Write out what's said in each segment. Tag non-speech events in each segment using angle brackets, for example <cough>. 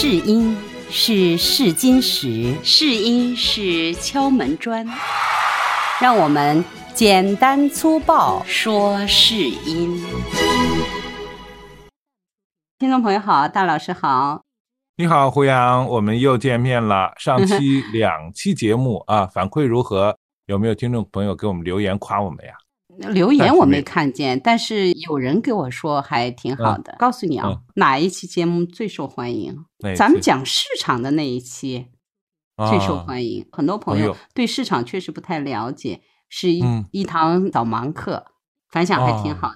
试音是试金石，试音是敲门砖，让我们简单粗暴说试音。听众朋友好，大老师好，你好，胡杨，我们又见面了。上期 <laughs> 两期节目啊，反馈如何？有没有听众朋友给我们留言夸我们呀？留言我没看见，但是有人给我说还挺好的。告诉你啊，哪一期节目最受欢迎？咱们讲市场的那一期最受欢迎。很多朋友对市场确实不太了解，是一一堂导盲课，反响还挺好。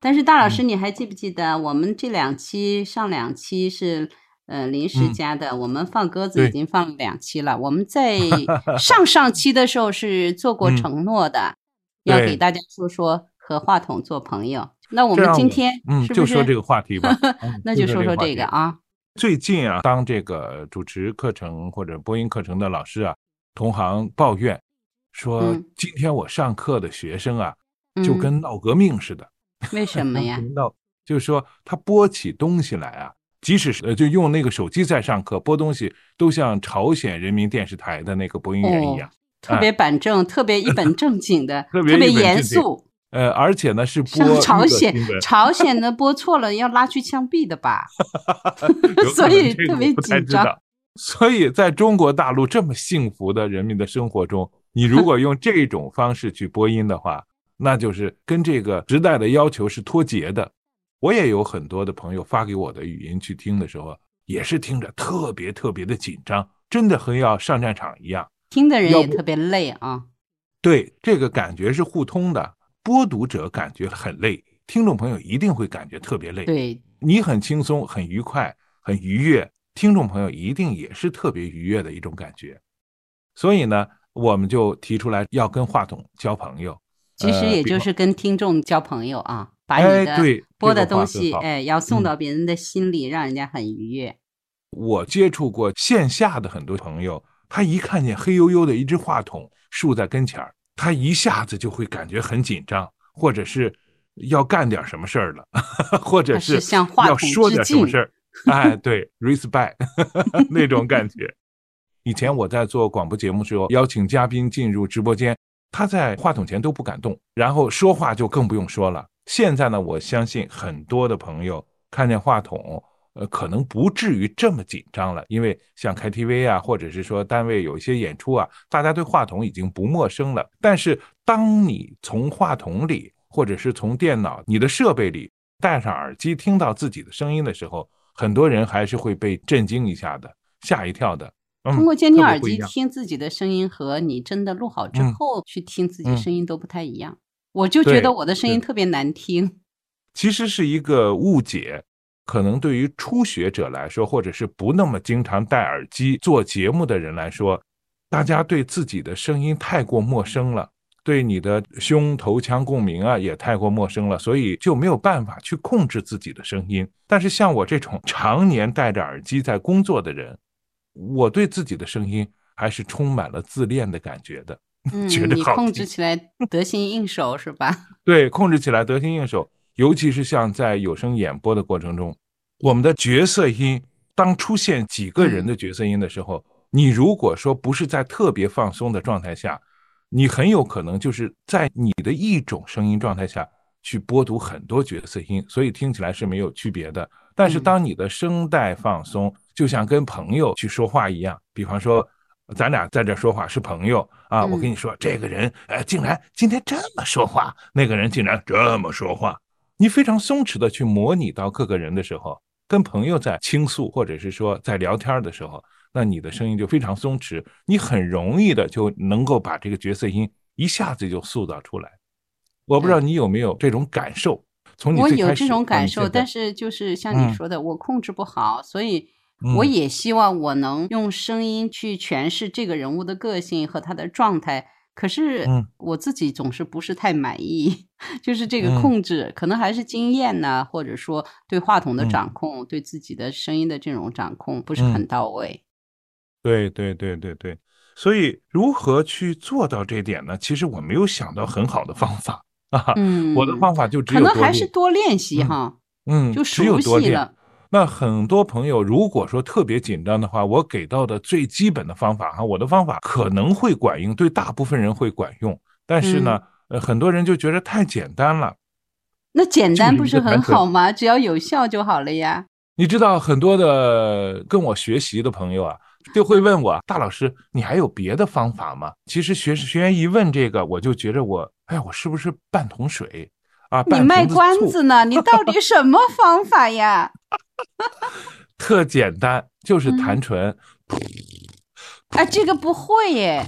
但是大老师，你还记不记得我们这两期上两期是呃临时加的？我们放鸽子已经放了两期了。我们在 <laughs> 上上期的时候是做过承诺的。要给大家说说和话筒做朋友。那我们今天嗯，就说这个话题吧。<laughs> 那就说说这个啊。最近啊，当这个主持课程或者播音课程的老师啊，同行抱怨说，今天我上课的学生啊，就跟闹革命似的。为 <laughs> 什么呀？闹就是说他播起东西来啊，即使是就用那个手机在上课播东西，都像朝鲜人民电视台的那个播音员一样。特别板正，特别一本正经的，<laughs> 特别严肃。呃，而且呢是播朝鲜，<laughs> 朝鲜呢播错了要拉去枪毙的吧？<laughs> 所以特别紧张。所以在中国大陆这么幸福的人民的生活中，你如果用这种方式去播音的话，那就是跟这个时代的要求是脱节的。我也有很多的朋友发给我的语音去听的时候，也是听着特别特别的紧张，真的和要上战场一样。听的人也特别累啊，对，这个感觉是互通的。播读者感觉很累，听众朋友一定会感觉特别累。对，你很轻松、很愉快、很愉悦，听众朋友一定也是特别愉悦的一种感觉。所以呢，我们就提出来要跟话筒交朋友，其实也就是跟听众交朋友啊，把你的播的东西，哎，要送到别人的心里，让人家很愉悦。我接触过线下的很多朋友。他一看见黑黝黝的一只话筒竖在跟前儿，他一下子就会感觉很紧张，或者是要干点什么事儿了，<laughs> 或者是要说点什么事儿。哎，对，<laughs> respect <laughs> 那种感觉。以前我在做广播节目时候，邀请嘉宾进入直播间，他在话筒前都不敢动，然后说话就更不用说了。现在呢，我相信很多的朋友看见话筒。呃，可能不至于这么紧张了，因为像 KTV 啊，或者是说单位有一些演出啊，大家对话筒已经不陌生了。但是，当你从话筒里，或者是从电脑、你的设备里戴上耳机，听到自己的声音的时候，很多人还是会被震惊一下的，吓一跳的。通过监听耳机听自己的声音，和你真的录好之后去听自己声音都不太一样。我就觉得我的声音特别难听，其实是一个误解。可能对于初学者来说，或者是不那么经常戴耳机做节目的人来说，大家对自己的声音太过陌生了，对你的胸头腔共鸣啊也太过陌生了，所以就没有办法去控制自己的声音。但是像我这种常年戴着耳机在工作的人，我对自己的声音还是充满了自恋的感觉的，觉得你控制起来得心应手是吧？对，控制起来得心应手。尤其是像在有声演播的过程中，我们的角色音当出现几个人的角色音的时候，你如果说不是在特别放松的状态下，你很有可能就是在你的一种声音状态下去播读很多角色音，所以听起来是没有区别的。但是当你的声带放松，就像跟朋友去说话一样，比方说咱俩在这说话是朋友啊，我跟你说这个人呃竟然今天这么说话，那个人竟然这么说话。你非常松弛的去模拟到各个人的时候，跟朋友在倾诉，或者是说在聊天的时候，那你的声音就非常松弛，你很容易的就能够把这个角色音一下子就塑造出来。我不知道你有没有这种感受？从你我有这种感受，但是就是像你说的，我控制不好，所以我也希望我能用声音去诠释这个人物的个性和他的状态。可是，我自己总是不是太满意，<laughs> 就是这个控制，可能还是经验呢，或者说对话筒的掌控，对自己的声音的这种掌控不是很到位。对对对对对，所以如何去做到这点呢？其实我没有想到很好的方法啊。嗯，<laughs> 我的方法就只有可能还是多练习哈。嗯，就熟悉了。那很多朋友如果说特别紧张的话，我给到的最基本的方法哈，我的方法可能会管用，对大部分人会管用，但是呢，呃，很多人就觉得太简单了。那简单不是很好吗？只要有效就好了呀。你知道很多的跟我学习的朋友啊，就会问我大老师，你还有别的方法吗？其实学学员一问这个，我就觉着我，哎，我是不是半桶水啊？你卖关子呢？你到底什么方法呀？<laughs> 特简单，就是弹唇。哎，这个不会耶。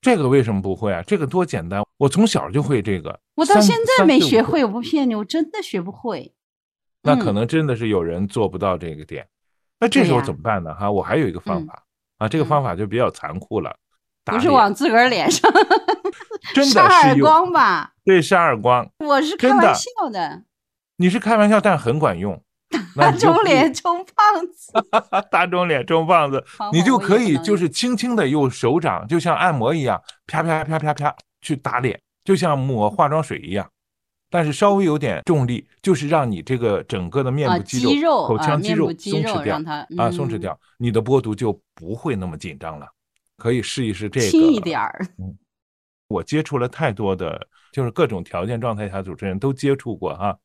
这个为什么不会啊？这个多简单，我从小就会这个。我到现在没学会，我不骗你，我真的学不会。那可能真的是有人做不到这个点。那这时候怎么办呢？哈，我还有一个方法啊，这个方法就比较残酷了。不是往自个儿脸上 <laughs> 真的 <laughs> 扇耳光吧？对，扇耳光。我是开玩笑的。你是开玩笑，但很管用。<laughs> 大肿脸充胖子，<laughs> 大肿脸充胖子，你就可以就是轻轻的用手掌，就像按摩一样，啪啪啪啪啪去打脸，就像抹化妆水一样，但是稍微有点重力，就是让你这个整个的面部肌肉、口腔肌肉松弛掉，啊，松弛掉，你的播读就不会那么紧张了。可以试一试这个，轻一点儿。嗯，我接触了太多的，就是各种条件状态下主持人都接触过哈。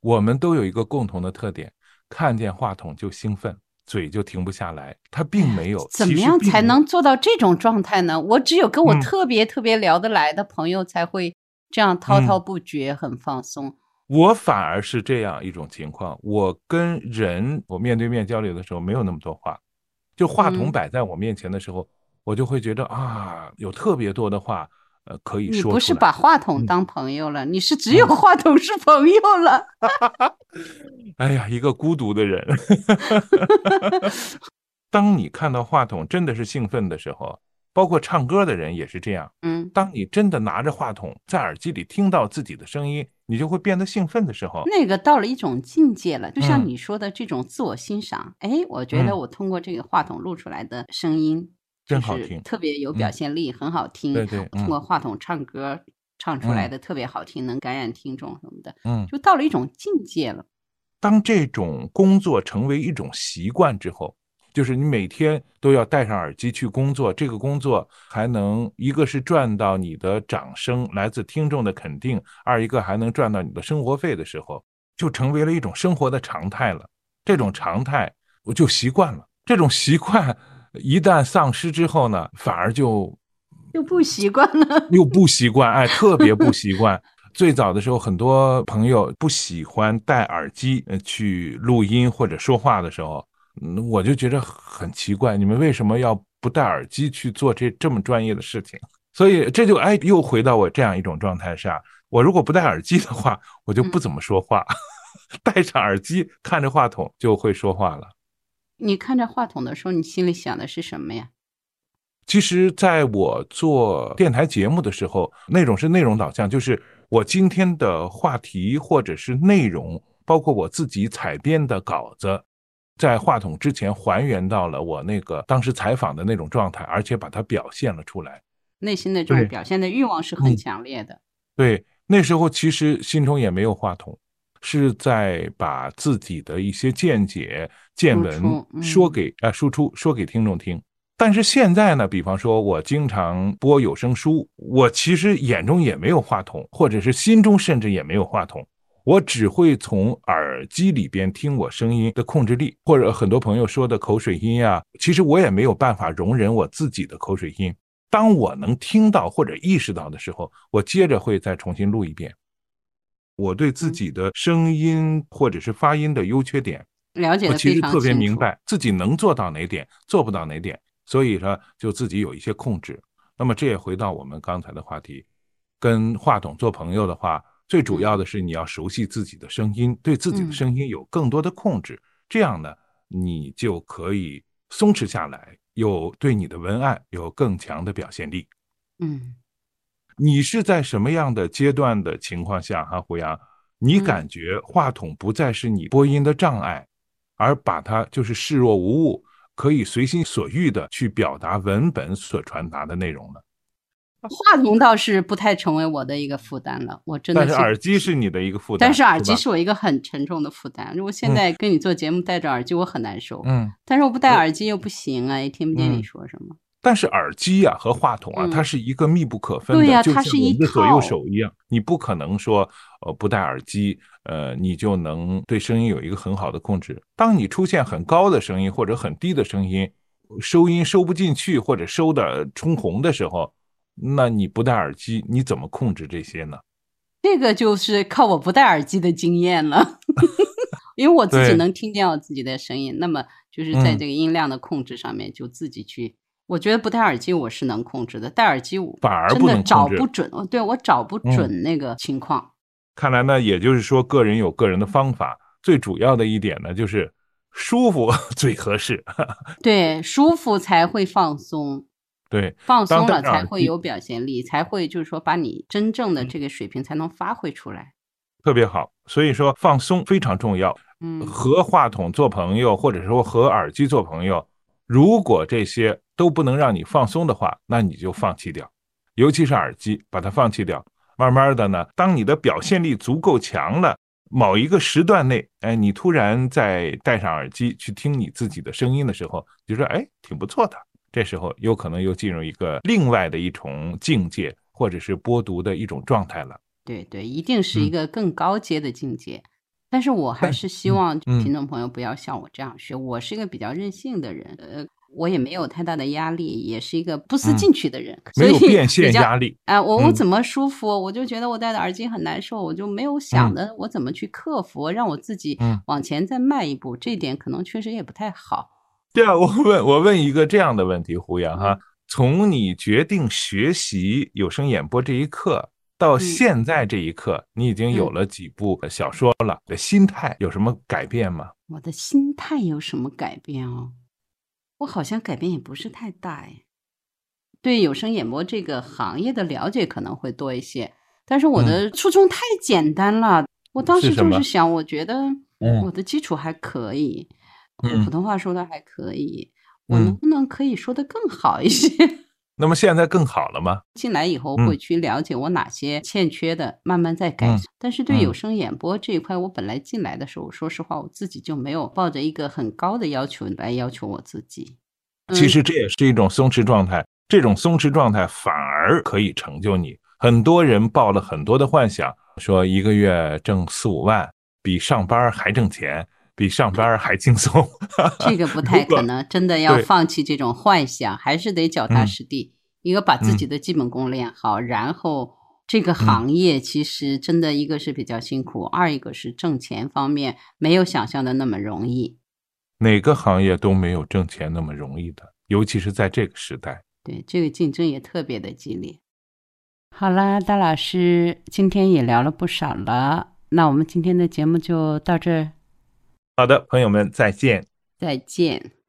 我们都有一个共同的特点，看见话筒就兴奋，嘴就停不下来。他并没有怎么样才能做到这种状态呢？我只有跟我特别特别聊得来的朋友才会这样滔滔不绝，很放松。我反而是这样一种情况，我跟人我面对面交流的时候没有那么多话，就话筒摆在我面前的时候，我就会觉得啊，有特别多的话。呃，可以说你不是把话筒当朋友了，你是只有话筒是朋友了。<laughs> 哎呀，一个孤独的人。<laughs> 当你看到话筒真的是兴奋的时候，包括唱歌的人也是这样。嗯，当你真的拿着话筒在耳机里听到自己的声音，你就会变得兴奋的时候，那个到了一种境界了。就像你说的这种自我欣赏，哎，我觉得我通过这个话筒录出来的声音。真好听，特别有表现力，很好听。对对，通过话筒唱歌唱出来的特别好听，能感染听众什么的。嗯，就到了一种境界了。当这种工作成为一种习惯之后，就是你每天都要戴上耳机去工作，这个工作还能一个是赚到你的掌声，来自听众的肯定；二一个还能赚到你的生活费的时候，就成为了一种生活的常态了。这种常态我就习惯了，这种习惯。一旦丧失之后呢，反而就又不习惯了，<laughs> 又不习惯，哎，特别不习惯。最早的时候，很多朋友不喜欢戴耳机去录音或者说话的时候，我就觉得很奇怪，你们为什么要不戴耳机去做这这么专业的事情？所以这就哎，又回到我这样一种状态下，我如果不戴耳机的话，我就不怎么说话；<laughs> 戴上耳机，看着话筒就会说话了。你看着话筒的时候，你心里想的是什么呀？其实，在我做电台节目的时候，那种是内容导向，就是我今天的话题或者是内容，包括我自己采编的稿子，在话筒之前还原到了我那个当时采访的那种状态，而且把它表现了出来。内心的这种表现的欲望是很强烈的。对，那时候其实心中也没有话筒。是在把自己的一些见解、见闻说给啊输出说给听众听。但是现在呢，比方说我经常播有声书，我其实眼中也没有话筒，或者是心中甚至也没有话筒，我只会从耳机里边听我声音的控制力，或者很多朋友说的口水音呀，其实我也没有办法容忍我自己的口水音。当我能听到或者意识到的时候，我接着会再重新录一遍。我对自己的声音或者是发音的优缺点了解我其实特别明白自己能做到哪点，做不到哪点，所以呢，就自己有一些控制。那么这也回到我们刚才的话题，跟话筒做朋友的话，最主要的是你要熟悉自己的声音，对自己的声音有更多的控制，这样呢，你就可以松弛下来，有对你的文案有更强的表现力。嗯。你是在什么样的阶段的情况下，哈胡杨，你感觉话筒不再是你播音的障碍，而把它就是视若无物，可以随心所欲的去表达文本所传达的内容呢？话筒倒是不太成为我的一个负担了，我真的。但是耳机是你的一个负担。但是耳机是我一个很沉重的负担。如果现在跟你做节目戴着耳机，我很难受。嗯。但是我不戴耳机又不行啊，也听不见你说什么。但是耳机呀和话筒啊，它是一个密不可分的，对呀，它是一左右手一样。你不可能说呃不戴耳机，呃你就能对声音有一个很好的控制。当你出现很高的声音或者很低的声音，收音收不进去或者收的冲红的时候。那你不戴耳机，你怎么控制这些呢？这个就是靠我不戴耳机的经验了，<laughs> 因为我自己能听见我自己的声音。那么就是在这个音量的控制上面，就自己去。我觉得不戴耳机我是能控制的，戴耳机我反而真的找不准。对我找不准那个情况。看来呢，也就是说，个人有个人的方法。最主要的一点呢，就是舒服 <laughs> 最合适。<laughs> 对，舒服才会放松。对，放松了才会有表现力，才会就是说把你真正的这个水平才能发挥出来。特别好，所以说放松非常重要。嗯，和话筒做朋友，或者说和耳机做朋友，如果这些都不能让你放松的话，那你就放弃掉，尤其是耳机，把它放弃掉。慢慢的呢，当你的表现力足够强了，某一个时段内，哎，你突然再戴上耳机去听你自己的声音的时候，你就说哎，挺不错的。这时候有可能又进入一个另外的一种境界，或者是播读的一种状态了。对对，一定是一个更高阶的境界。但是我还是希望听众朋友不要像我这样学。我是一个比较任性的人，呃，我也没有太大的压力，也是一个不思进取的人，<laughs> 没有变现压力。哎，我我怎么舒服，我就觉得我戴的耳机很难受，我就没有想的我怎么去克服，让我自己往前再迈一步。这点可能确实也不太好。对啊，我问，我问一个这样的问题，胡杨哈，从你决定学习有声演播这一刻到现在这一刻，你已经有了几部小说了，的心态有什么改变吗？我的心态有什么改变哦？我好像改变也不是太大哎。对有声演播这个行业的了解可能会多一些，但是我的初衷太简单了。我当时就是想，我觉得我的基础还可以。我普通话说的还可以，我能不能可以说的更好一些？那么现在更好了吗？进来以后会去了解我哪些欠缺的，慢慢再改。但是对有声演播这一块，我本来进来的时候，说实话，我自己就没有抱着一个很高的要求来要求我自己。其实这也是一种松弛状态，这种松弛状态反而可以成就你。很多人抱了很多的幻想，说一个月挣四五万，比上班还挣钱。比上班还轻松，<laughs> 这个不太可能。真的要放弃这种幻想，还是得脚踏实地。一个把自己的基本功练好，然后这个行业其实真的一个是比较辛苦，二一个是挣钱方面没有想象的那么容易。哪个行业都没有挣钱那么容易的，尤其是在这个时代。对，这个竞争也特别的激烈。好啦，大老师，今天也聊了不少了，那我们今天的节目就到这。好的，朋友们，再见。再见。